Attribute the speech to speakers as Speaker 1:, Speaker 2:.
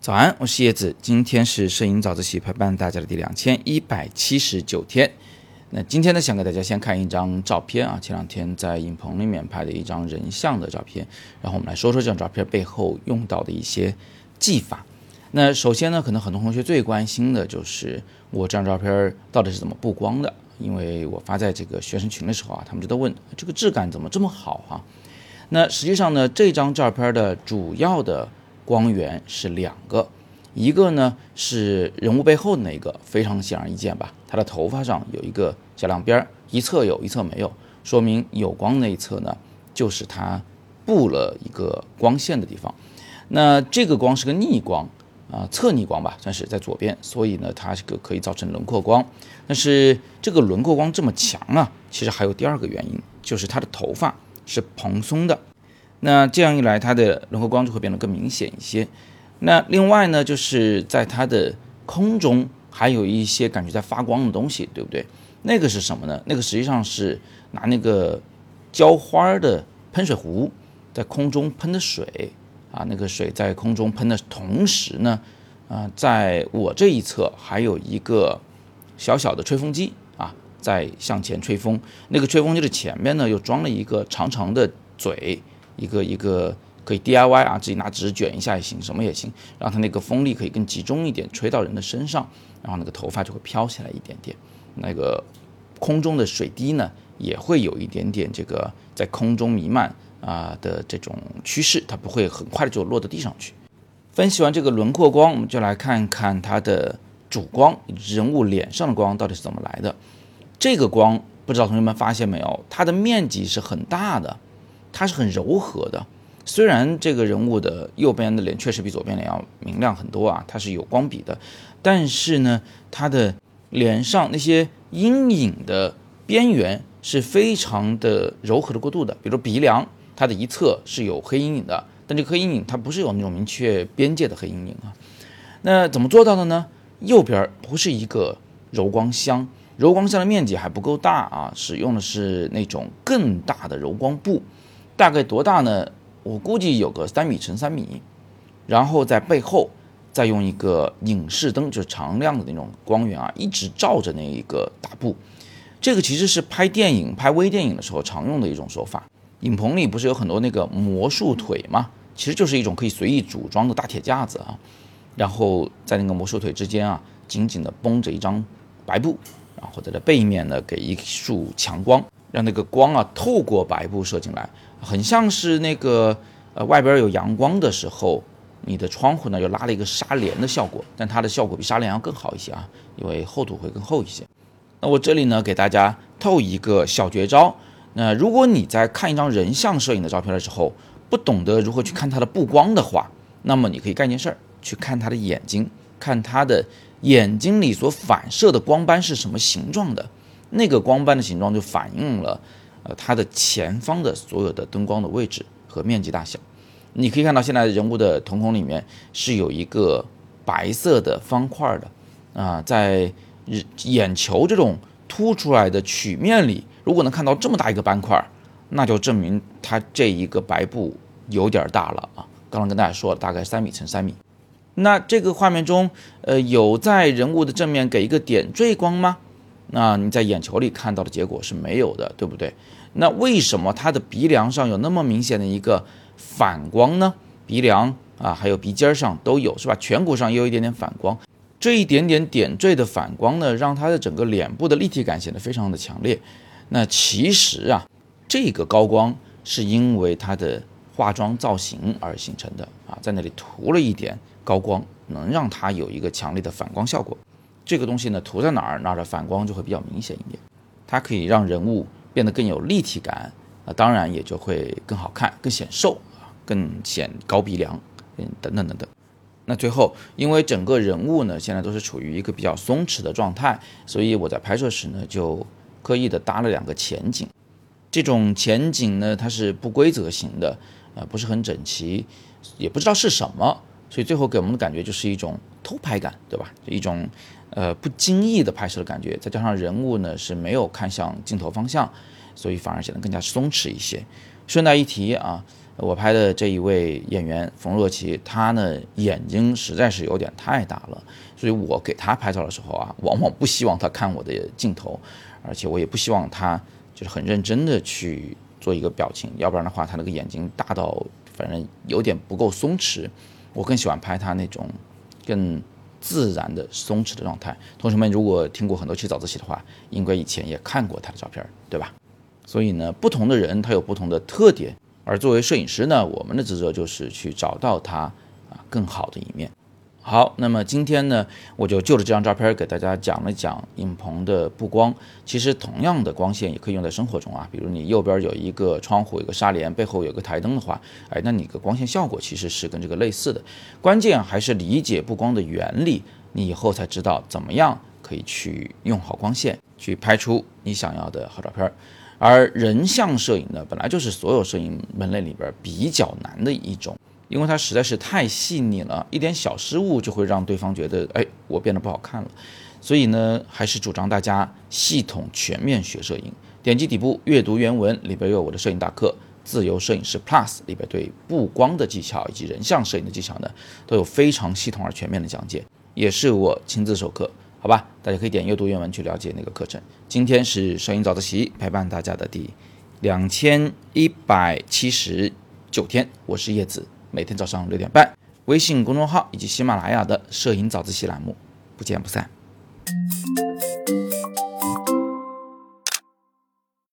Speaker 1: 早安，我是叶子，今天是摄影早自习陪伴大家的第两千一百七十九天。那今天呢，想给大家先看一张照片啊，前两天在影棚里面拍的一张人像的照片，然后我们来说说这张照片背后用到的一些技法。那首先呢，可能很多同学最关心的就是我这张照片到底是怎么布光的，因为我发在这个学生群的时候啊，他们就在问这个质感怎么这么好啊？那实际上呢，这张照片的主要的光源是两个，一个呢是人物背后的那个，非常显而易见吧？他的头发上有一个小亮边儿，一侧有一侧没有，说明有光那一侧呢就是他布了一个光线的地方。那这个光是个逆光啊，侧逆光吧，算是在左边，所以呢它这个可以造成轮廓光。但是这个轮廓光这么强啊，其实还有第二个原因，就是他的头发是蓬松的。那这样一来，它的轮廓光就会变得更明显一些。那另外呢，就是在它的空中还有一些感觉在发光的东西，对不对？那个是什么呢？那个实际上是拿那个浇花的喷水壶在空中喷的水啊，那个水在空中喷的同时呢，啊，在我这一侧还有一个小小的吹风机，在向前吹风。那个吹风机的前面呢，又装了一个长长的嘴。一个一个可以 DIY 啊，自己拿纸卷一下也行，什么也行，让它那个风力可以更集中一点，吹到人的身上，然后那个头发就会飘起来一点点。那个空中的水滴呢，也会有一点点这个在空中弥漫啊的这种趋势，它不会很快的就落到地上去。分析完这个轮廓光，我们就来看看它的主光，人物脸上的光到底是怎么来的。这个光不知道同学们发现没有，它的面积是很大的。它是很柔和的，虽然这个人物的右边的脸确实比左边脸要明亮很多啊，它是有光比的，但是呢，它的脸上那些阴影的边缘是非常的柔和的过渡的，比如鼻梁，它的一侧是有黑阴影的，但这个黑阴影它不是有那种明确边界的黑阴影啊，那怎么做到的呢？右边不是一个柔光箱，柔光箱的面积还不够大啊，使用的是那种更大的柔光布。大概多大呢？我估计有个三米乘三米，然后在背后再用一个影视灯，就是常亮的那种光源啊，一直照着那一个大布。这个其实是拍电影、拍微电影的时候常用的一种手法。影棚里不是有很多那个魔术腿吗？其实就是一种可以随意组装的大铁架子啊，然后在那个魔术腿之间啊，紧紧地绷着一张白布，然后在这背面呢给一束强光，让那个光啊透过白布射进来。很像是那个呃外边有阳光的时候，你的窗户呢又拉了一个纱帘的效果，但它的效果比纱帘要更好一些啊，因为厚度会更厚一些。那我这里呢给大家透一个小绝招，那如果你在看一张人像摄影的照片的时候，不懂得如何去看它的布光的话，那么你可以干件事儿，去看它的眼睛，看他的眼睛里所反射的光斑是什么形状的，那个光斑的形状就反映了。呃，它的前方的所有的灯光的位置和面积大小，你可以看到现在人物的瞳孔里面是有一个白色的方块的，啊，在眼球这种凸出来的曲面里，如果能看到这么大一个斑块，那就证明它这一个白布有点大了啊。刚刚跟大家说了，大概三米乘三米。那这个画面中，呃，有在人物的正面给一个点缀光吗？那你在眼球里看到的结果是没有的，对不对？那为什么他的鼻梁上有那么明显的一个反光呢？鼻梁啊，还有鼻尖上都有，是吧？颧骨上也有一点点反光，这一点点点缀的反光呢，让他的整个脸部的立体感显得非常的强烈。那其实啊，这个高光是因为他的化妆造型而形成的啊，在那里涂了一点高光，能让它有一个强烈的反光效果。这个东西呢，涂在哪儿，那儿的反光就会比较明显一点。它可以让人物变得更有立体感，啊，当然也就会更好看、更显瘦啊，更显高鼻梁，嗯，等等等等。那最后，因为整个人物呢现在都是处于一个比较松弛的状态，所以我在拍摄时呢就刻意的搭了两个前景。这种前景呢它是不规则型的，呃，不是很整齐，也不知道是什么，所以最后给我们的感觉就是一种偷拍感，对吧？一种。呃，不经意的拍摄的感觉，再加上人物呢是没有看向镜头方向，所以反而显得更加松弛一些。顺带一提啊，我拍的这一位演员冯若琪，她呢眼睛实在是有点太大了，所以我给她拍照的时候啊，往往不希望她看我的镜头，而且我也不希望她就是很认真的去做一个表情，要不然的话，她那个眼睛大到反正有点不够松弛。我更喜欢拍他那种更自然的松弛的状态。同学们如果听过很多期早自习的话，应该以前也看过他的照片，对吧？所以呢，不同的人他有不同的特点。而作为摄影师呢，我们的职责就是去找到他啊更好的一面。好，那么今天呢，我就就着这张照片给大家讲了讲影棚的布光。其实同样的光线也可以用在生活中啊，比如你右边有一个窗户，有个纱帘，背后有个台灯的话，哎，那你的光线效果其实是跟这个类似的。关键还是理解布光的原理，你以后才知道怎么样可以去用好光线，去拍出你想要的好照片。而人像摄影呢，本来就是所有摄影门类里边比较难的一种，因为它实在是太细腻了，一点小失误就会让对方觉得，哎，我变得不好看了。所以呢，还是主张大家系统全面学摄影。点击底部阅读原文，里边有我的摄影大课《自由摄影师 Plus》，里边对布光的技巧以及人像摄影的技巧呢，都有非常系统而全面的讲解，也是我亲自授课。好吧，大家可以点阅读原文去了解那个课程。今天是摄影早自习陪伴大家的第两千一百七十九天，我是叶子，每天早上六点半，微信公众号以及喜马拉雅的摄影早自习栏目，不见不散。